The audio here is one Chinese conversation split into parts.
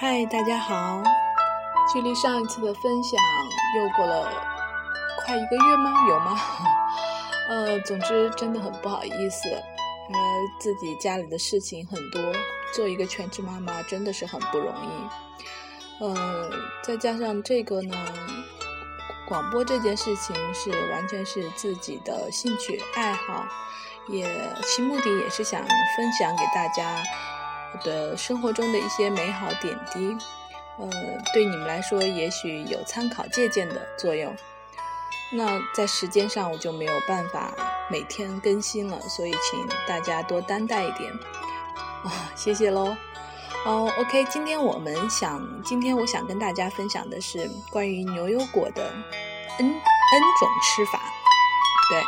嗨，大家好！距离上一次的分享又过了快一个月吗？有吗？呃，总之真的很不好意思，呃，自己家里的事情很多，做一个全职妈妈真的是很不容易。呃，再加上这个呢，广播这件事情是完全是自己的兴趣爱好，也其目的也是想分享给大家。的生活中的一些美好点滴，呃，对你们来说也许有参考借鉴的作用。那在时间上我就没有办法每天更新了，所以请大家多担待一点啊，谢谢喽。哦，OK，今天我们想，今天我想跟大家分享的是关于牛油果的 N N 种吃法。对，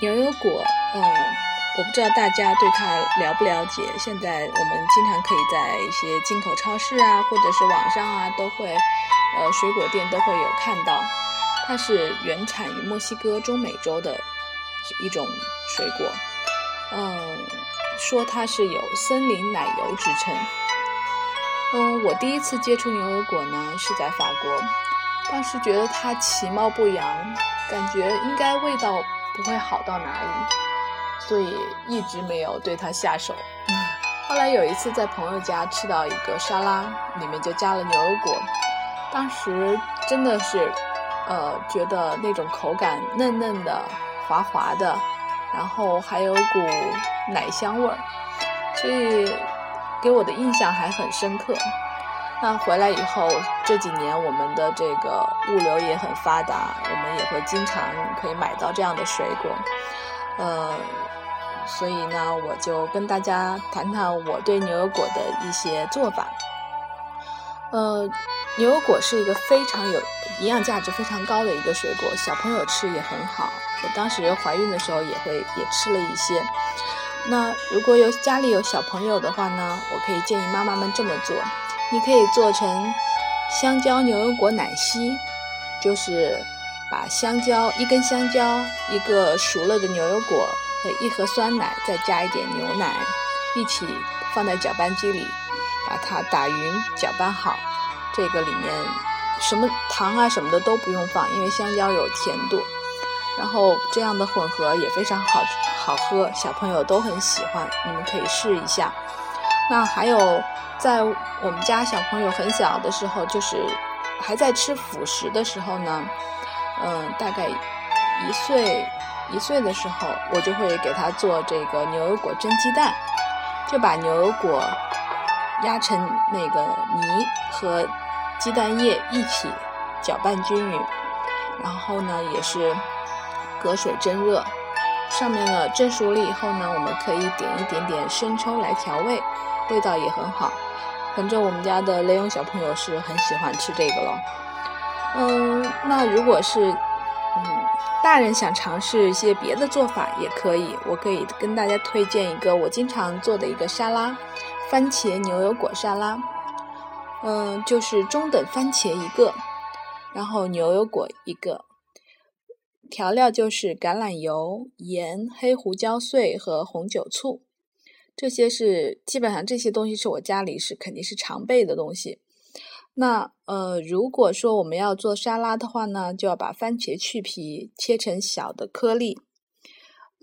牛油果，呃。我不知道大家对它了不了解。现在我们经常可以在一些进口超市啊，或者是网上啊，都会，呃，水果店都会有看到。它是原产于墨西哥中美洲的一种水果。嗯，说它是有森林奶油之称。嗯，我第一次接触牛油果呢，是在法国，当时觉得它其貌不扬，感觉应该味道不会好到哪里。所以一直没有对它下手。后来有一次在朋友家吃到一个沙拉，里面就加了牛油果，当时真的是，呃，觉得那种口感嫩嫩的、滑滑的，然后还有股奶香味儿，所以给我的印象还很深刻。那回来以后这几年，我们的这个物流也很发达，我们也会经常可以买到这样的水果，呃。所以呢，我就跟大家谈谈我对牛油果的一些做法。呃，牛油果是一个非常有营养价值非常高的一个水果，小朋友吃也很好。我当时怀孕的时候也会也吃了一些。那如果有家里有小朋友的话呢，我可以建议妈妈们这么做：你可以做成香蕉牛油果奶昔，就是把香蕉一根香蕉，一个熟了的牛油果。和一盒酸奶，再加一点牛奶，一起放在搅拌机里，把它打匀，搅拌好。这个里面什么糖啊什么的都不用放，因为香蕉有甜度。然后这样的混合也非常好好喝，小朋友都很喜欢，你们可以试一下。那还有，在我们家小朋友很小的时候，就是还在吃辅食的时候呢，嗯，大概一岁。一岁的时候，我就会给他做这个牛油果蒸鸡蛋，就把牛油果压成那个泥和鸡蛋液一起搅拌均匀，然后呢也是隔水蒸热，上面呢蒸熟了以后呢，我们可以点一点点生抽来调味，味道也很好。反正我们家的雷勇小朋友是很喜欢吃这个了。嗯，那如果是。嗯，大人想尝试一些别的做法也可以，我可以跟大家推荐一个我经常做的一个沙拉，番茄牛油果沙拉。嗯，就是中等番茄一个，然后牛油果一个，调料就是橄榄油、盐、黑胡椒碎和红酒醋，这些是基本上这些东西是我家里是肯定是常备的东西。那呃，如果说我们要做沙拉的话呢，就要把番茄去皮，切成小的颗粒。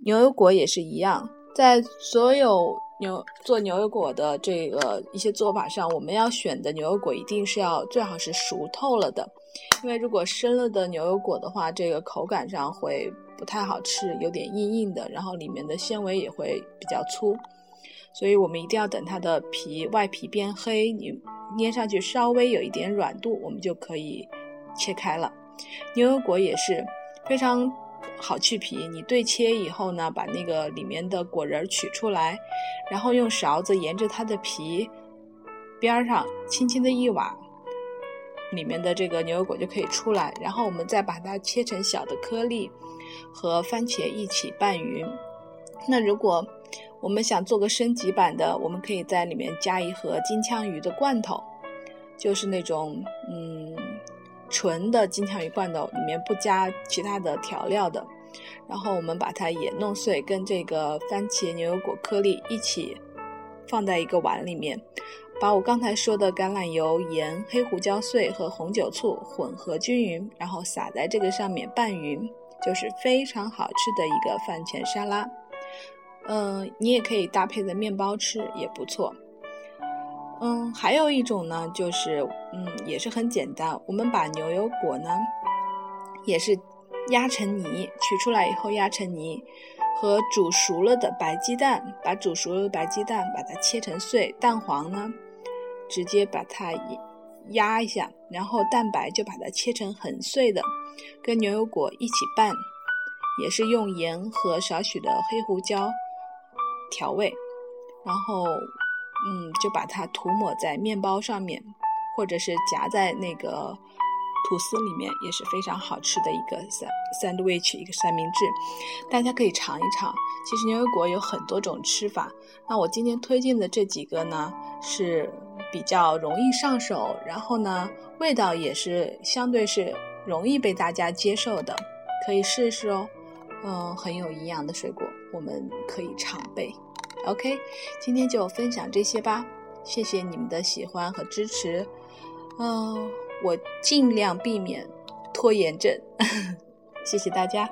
牛油果也是一样，在所有牛做牛油果的这个一些做法上，我们要选的牛油果一定是要最好是熟透了的，因为如果生了的牛油果的话，这个口感上会不太好吃，有点硬硬的，然后里面的纤维也会比较粗。所以我们一定要等它的皮外皮变黑，你捏上去稍微有一点软度，我们就可以切开了。牛油果也是非常好去皮，你对切以后呢，把那个里面的果仁取出来，然后用勺子沿着它的皮边上轻轻的一挖，里面的这个牛油果就可以出来。然后我们再把它切成小的颗粒，和番茄一起拌匀。那如果我们想做个升级版的，我们可以在里面加一盒金枪鱼的罐头，就是那种嗯纯的金枪鱼罐头，里面不加其他的调料的。然后我们把它也弄碎，跟这个番茄牛油果颗粒一起放在一个碗里面，把我刚才说的橄榄油、盐、黑胡椒碎和红酒醋混合均匀，然后撒在这个上面拌匀，就是非常好吃的一个饭前沙拉。嗯，你也可以搭配着面包吃，也不错。嗯，还有一种呢，就是嗯，也是很简单，我们把牛油果呢，也是压成泥，取出来以后压成泥，和煮熟了的白鸡蛋，把煮熟了的白鸡蛋把它切成碎，蛋黄呢，直接把它压一下，然后蛋白就把它切成很碎的，跟牛油果一起拌，也是用盐和少许的黑胡椒调味，然后。嗯，就把它涂抹在面包上面，或者是夹在那个吐司里面，也是非常好吃的一个三 sandwich 一个三明治。大家可以尝一尝。其实牛油果有很多种吃法，那我今天推荐的这几个呢是比较容易上手，然后呢味道也是相对是容易被大家接受的，可以试试哦。嗯，很有营养的水果，我们可以常备。OK，今天就分享这些吧，谢谢你们的喜欢和支持。嗯，我尽量避免拖延症，谢谢大家。